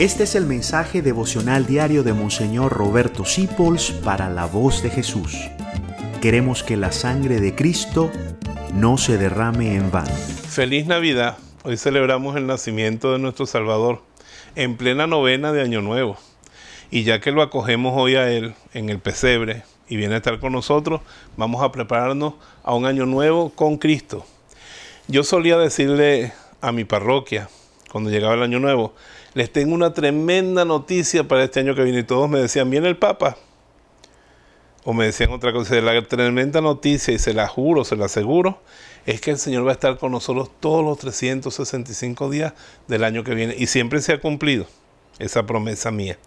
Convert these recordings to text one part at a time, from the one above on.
Este es el mensaje devocional diario de Monseñor Roberto Sipols para la voz de Jesús. Queremos que la sangre de Cristo no se derrame en vano. Feliz Navidad. Hoy celebramos el nacimiento de nuestro Salvador en plena novena de Año Nuevo. Y ya que lo acogemos hoy a Él en el pesebre y viene a estar con nosotros, vamos a prepararnos a un año nuevo con Cristo. Yo solía decirle a mi parroquia, cuando llegaba el año nuevo, les tengo una tremenda noticia para este año que viene. Y todos me decían, viene el Papa. O me decían otra cosa, la tremenda noticia, y se la juro, se la aseguro, es que el Señor va a estar con nosotros todos los 365 días del año que viene. Y siempre se ha cumplido esa promesa mía.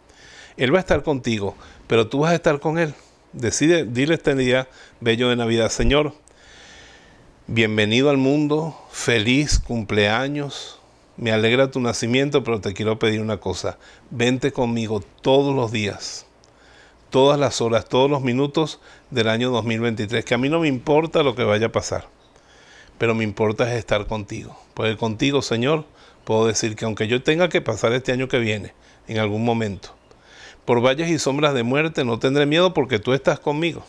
Él va a estar contigo, pero tú vas a estar con Él. Decide, dile este día bello de Navidad, Señor, bienvenido al mundo, feliz cumpleaños, me alegra tu nacimiento, pero te quiero pedir una cosa. Vente conmigo todos los días, todas las horas, todos los minutos del año 2023, que a mí no me importa lo que vaya a pasar, pero me importa es estar contigo. Porque contigo, Señor, puedo decir que aunque yo tenga que pasar este año que viene, en algún momento, por valles y sombras de muerte, no tendré miedo porque tú estás conmigo.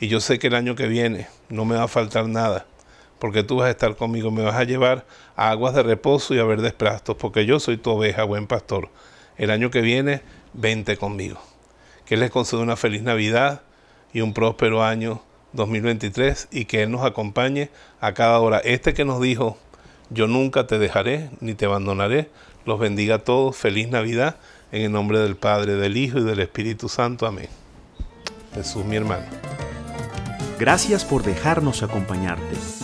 Y yo sé que el año que viene no me va a faltar nada porque tú vas a estar conmigo, me vas a llevar a aguas de reposo y a verdes prastos, porque yo soy tu oveja, buen pastor. El año que viene, vente conmigo. Que Él les conceda una feliz Navidad y un próspero año 2023 y que Él nos acompañe a cada hora. Este que nos dijo, yo nunca te dejaré ni te abandonaré, los bendiga a todos, feliz Navidad, en el nombre del Padre, del Hijo y del Espíritu Santo. Amén. Jesús mi hermano. Gracias por dejarnos acompañarte.